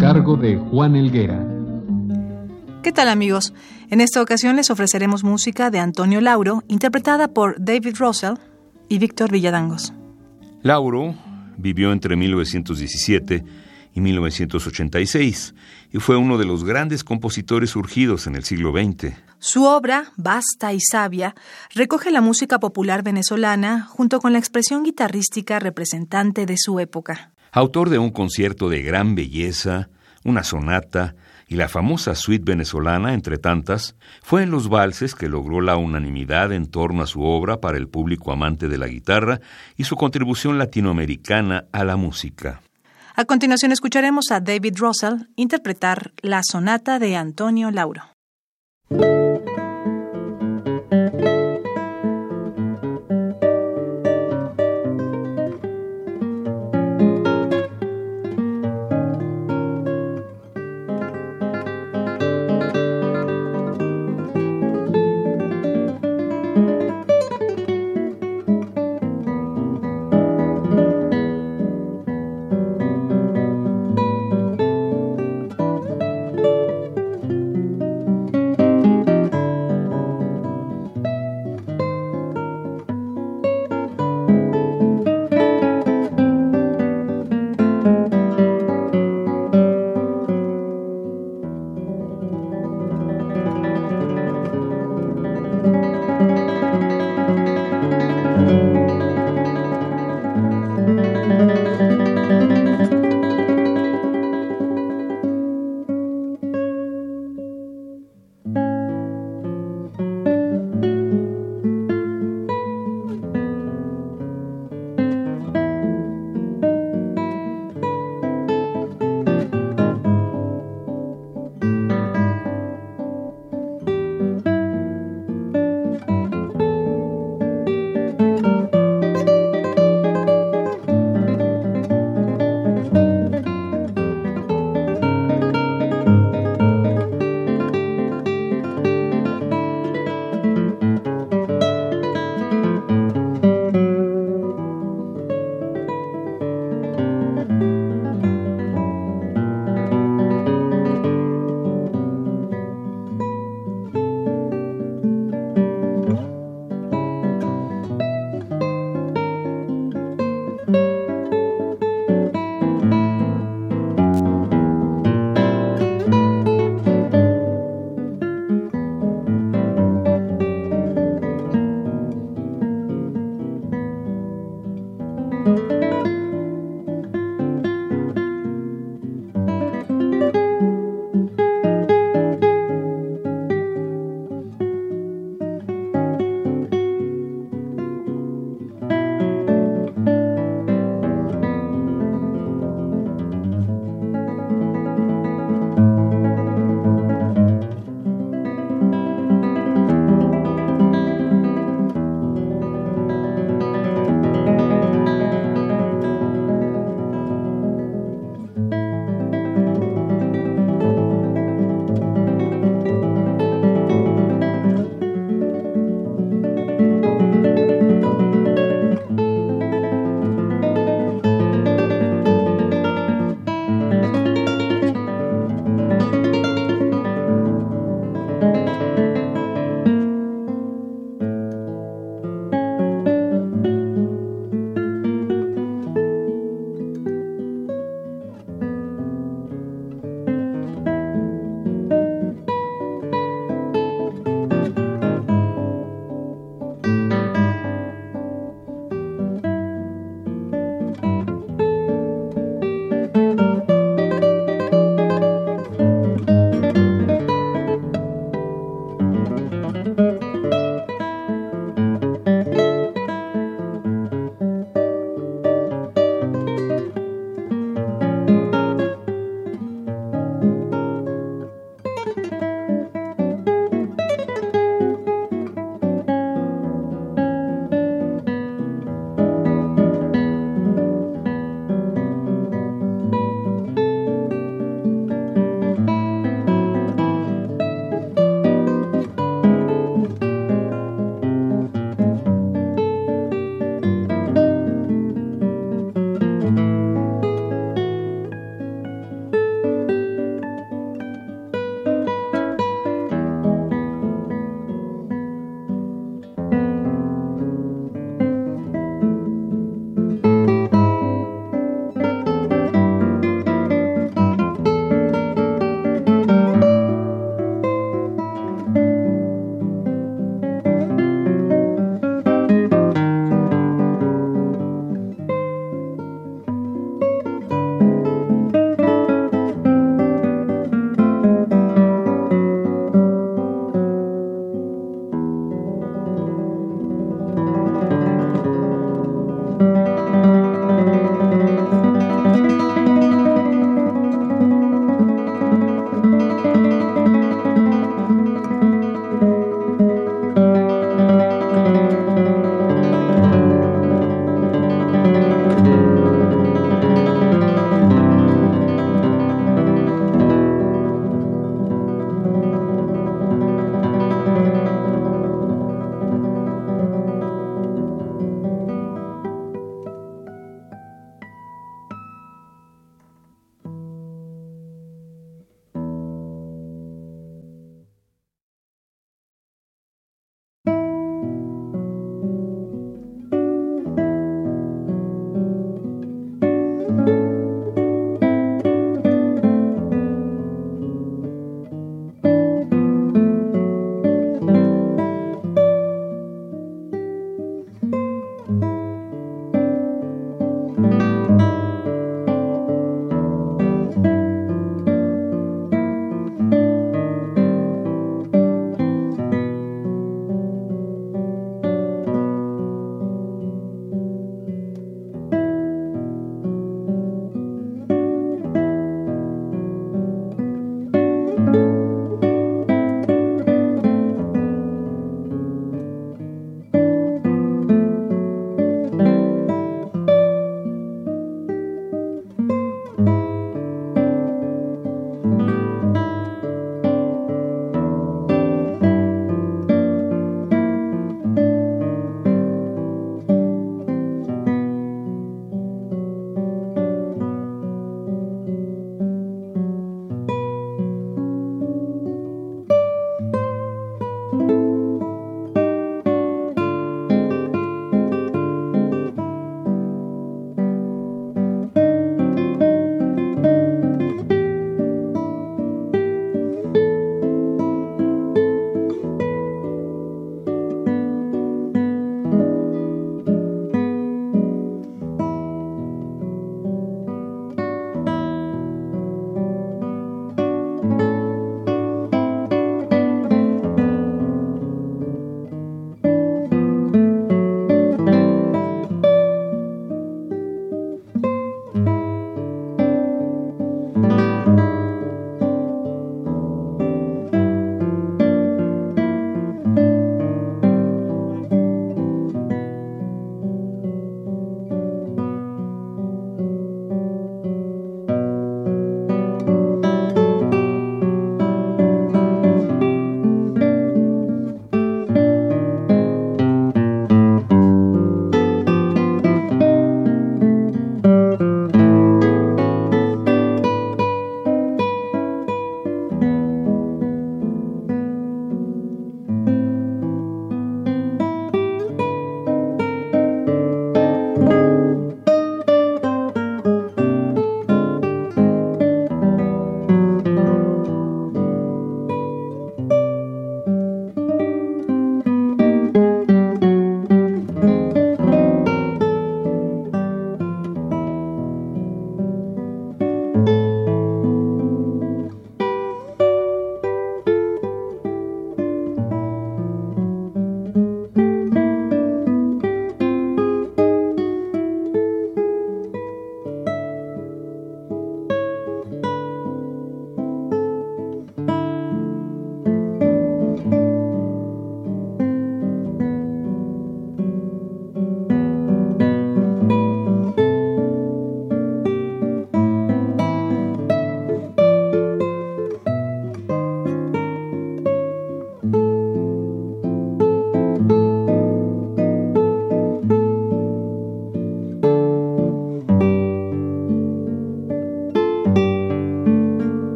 Cargo de Juan Elguera. ¿Qué tal amigos? En esta ocasión les ofreceremos música de Antonio Lauro, interpretada por David Russell y Víctor Villadangos. Lauro vivió entre 1917 y 1986 y fue uno de los grandes compositores surgidos en el siglo XX. Su obra, vasta y sabia, recoge la música popular venezolana junto con la expresión guitarrística representante de su época. Autor de un concierto de gran belleza, una sonata y la famosa suite venezolana, entre tantas, fue en los valses que logró la unanimidad en torno a su obra para el público amante de la guitarra y su contribución latinoamericana a la música. A continuación escucharemos a David Russell interpretar la sonata de Antonio Lauro.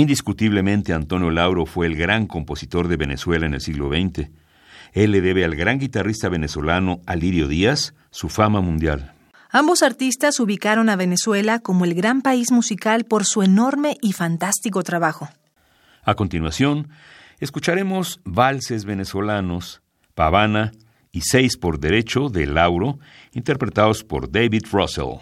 Indiscutiblemente Antonio Lauro fue el gran compositor de Venezuela en el siglo XX. Él le debe al gran guitarrista venezolano Alirio Díaz su fama mundial. Ambos artistas ubicaron a Venezuela como el gran país musical por su enorme y fantástico trabajo. A continuación, escucharemos valses venezolanos, Pavana y Seis por Derecho de Lauro, interpretados por David Russell.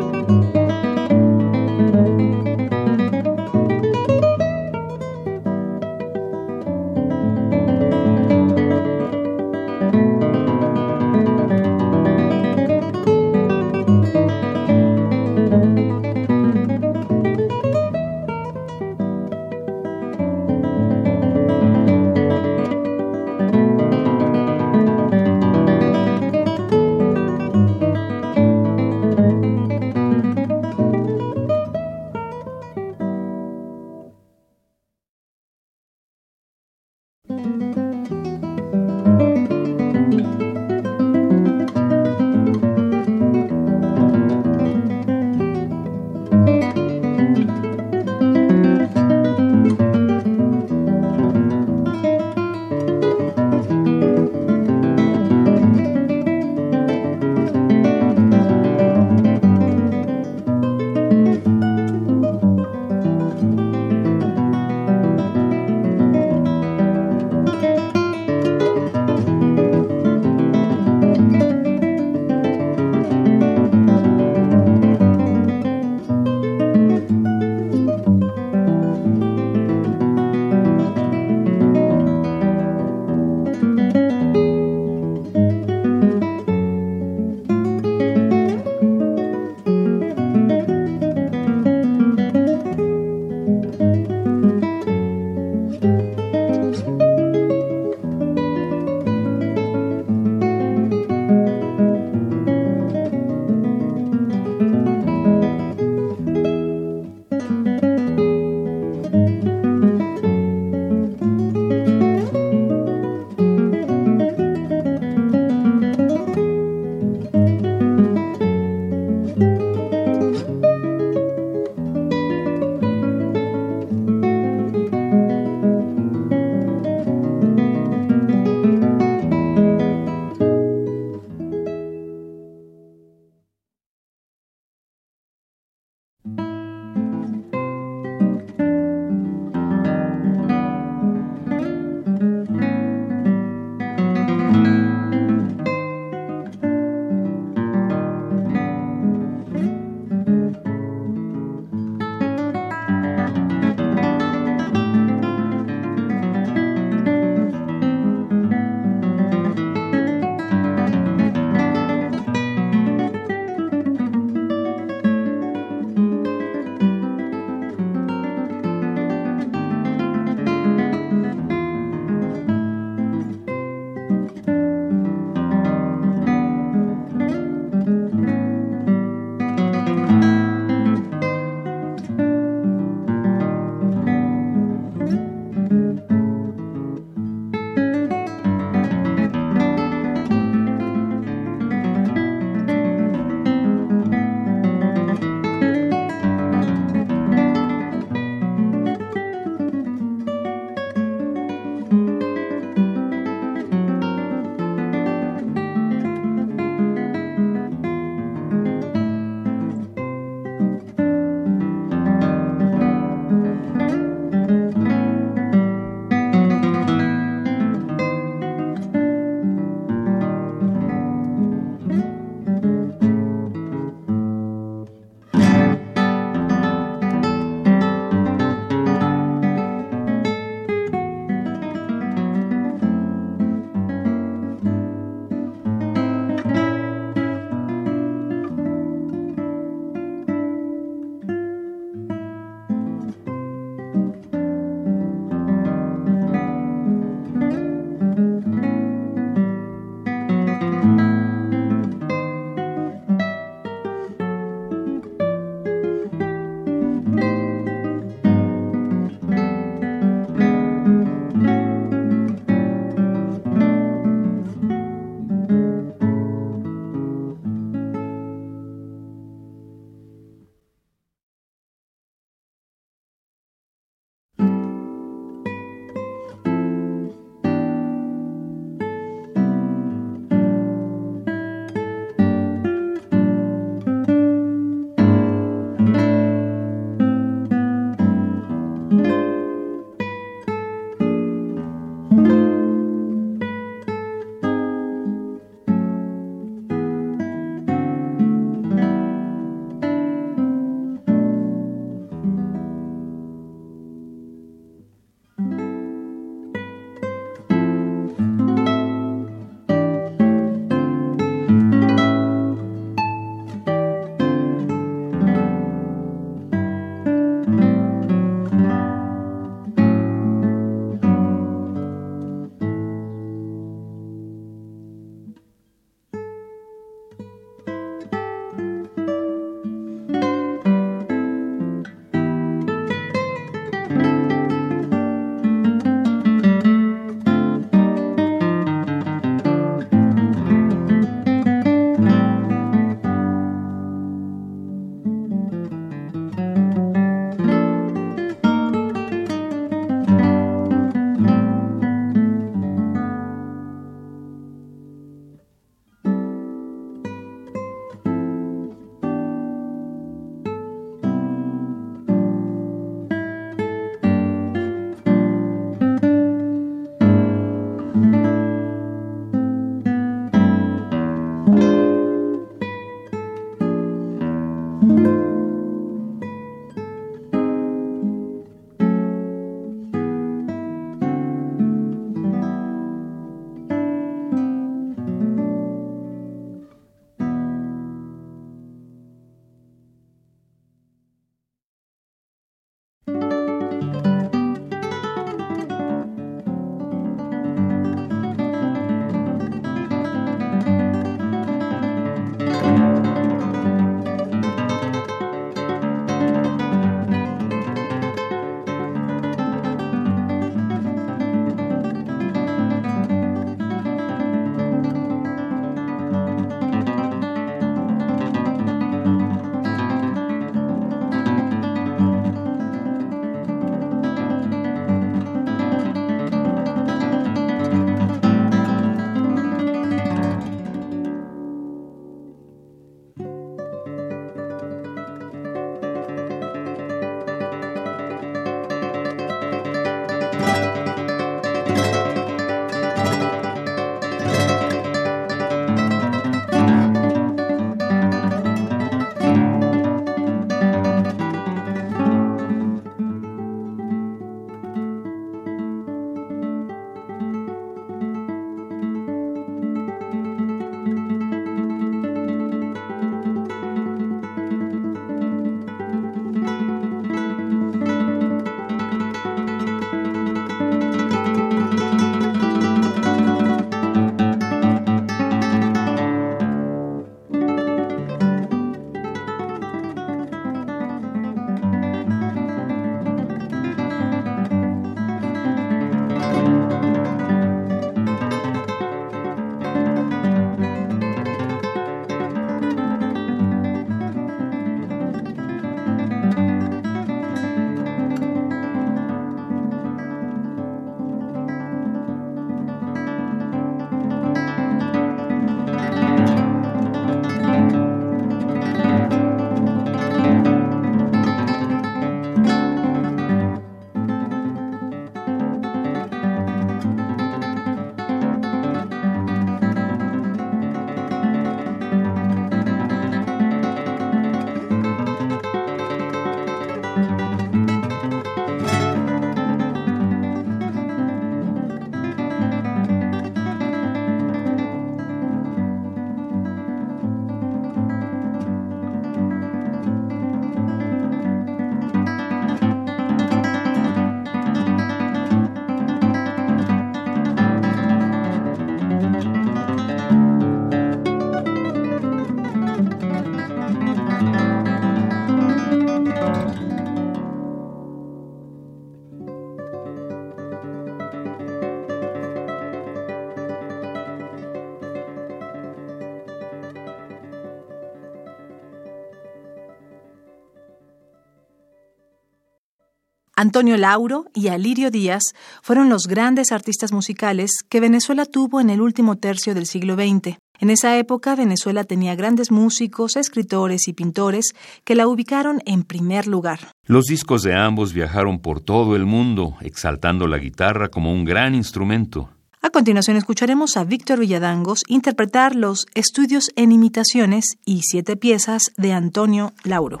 Antonio Lauro y Alirio Díaz fueron los grandes artistas musicales que Venezuela tuvo en el último tercio del siglo XX. En esa época Venezuela tenía grandes músicos, escritores y pintores que la ubicaron en primer lugar. Los discos de ambos viajaron por todo el mundo, exaltando la guitarra como un gran instrumento. A continuación escucharemos a Víctor Villadangos interpretar los Estudios en Imitaciones y siete piezas de Antonio Lauro.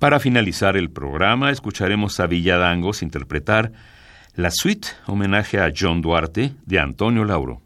Para finalizar el programa, escucharemos a Villadangos interpretar la suite homenaje a John Duarte de Antonio Lauro.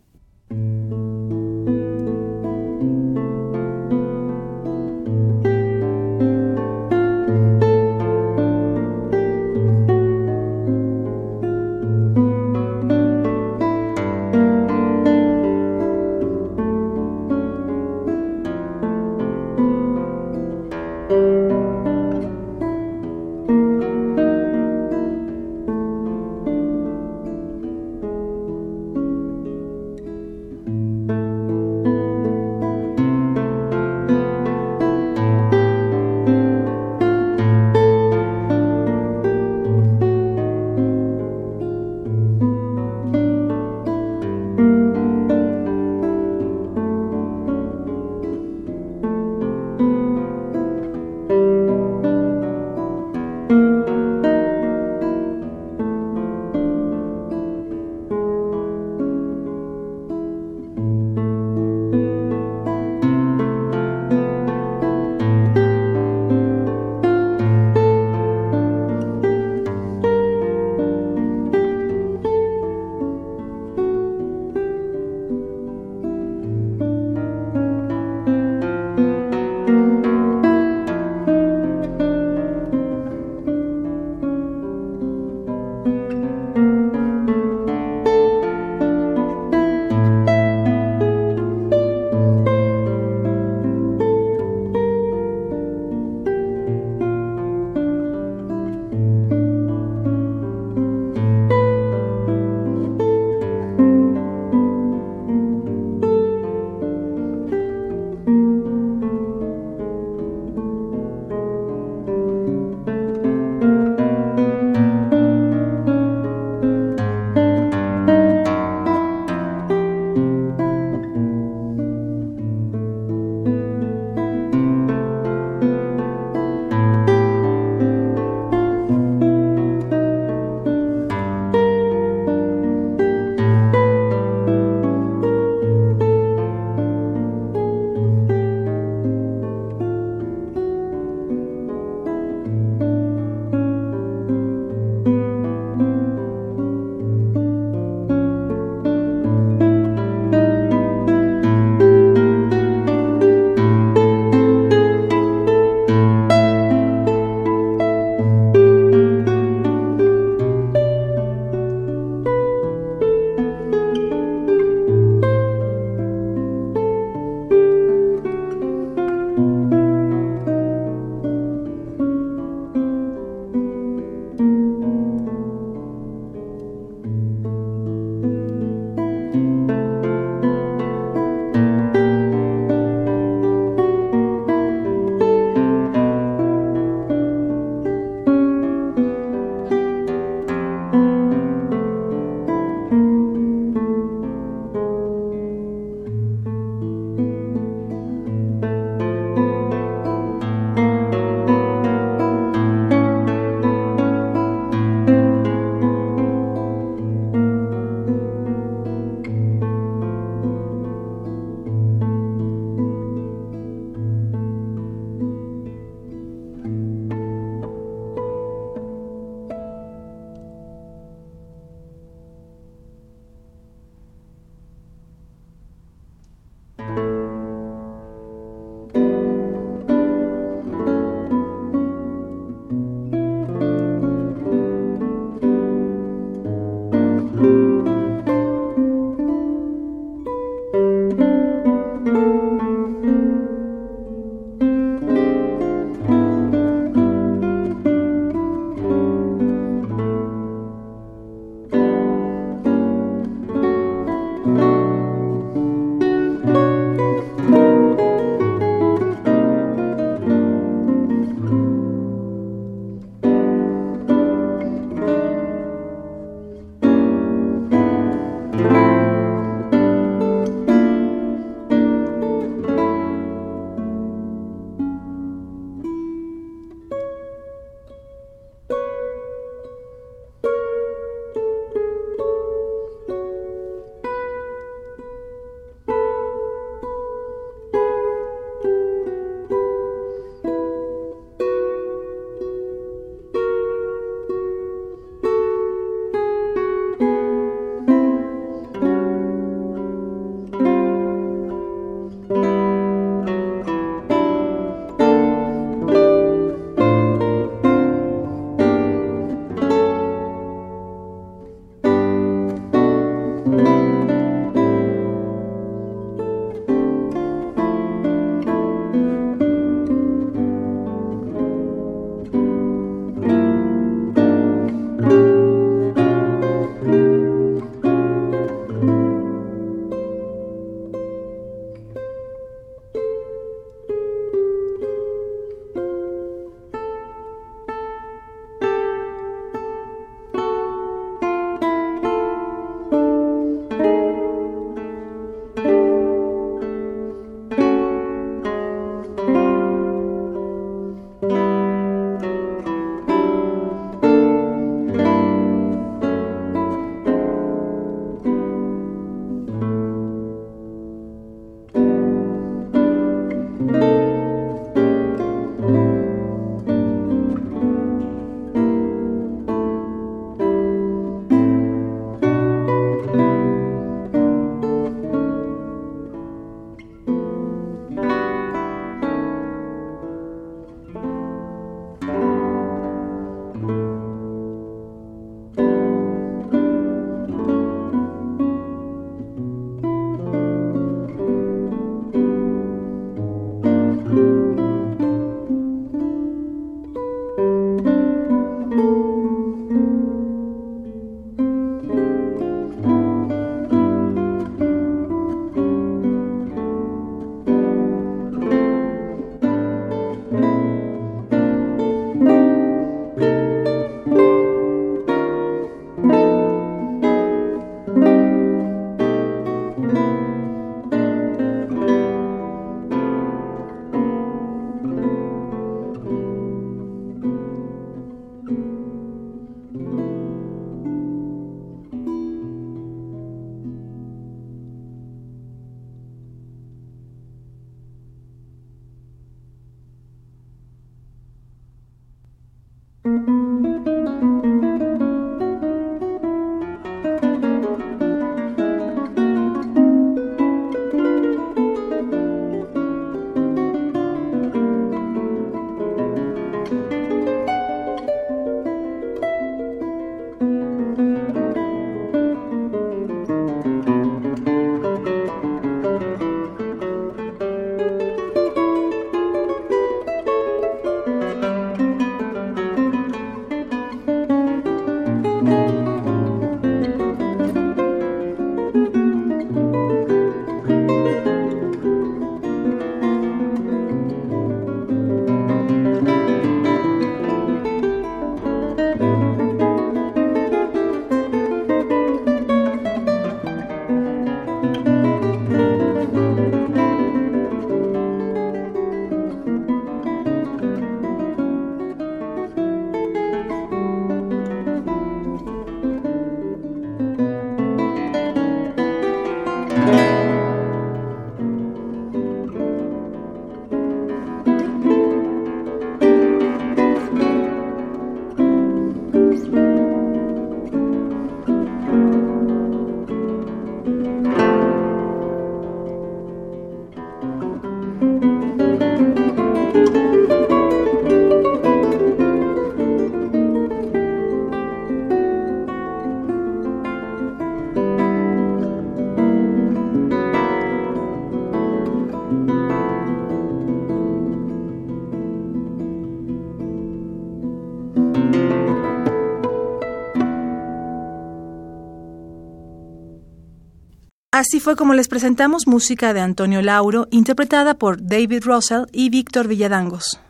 Así fue como les presentamos música de Antonio Lauro, interpretada por David Russell y Víctor Villadangos.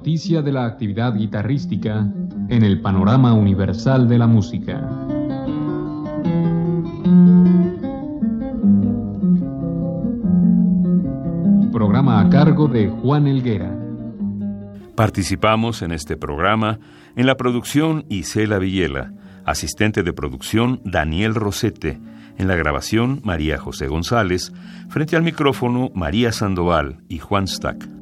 Noticia de la actividad guitarrística en el panorama universal de la música. Programa a cargo de Juan Elguera. Participamos en este programa en la producción Isela Villela, asistente de producción Daniel Rosete, en la grabación María José González, frente al micrófono María Sandoval y Juan Stack.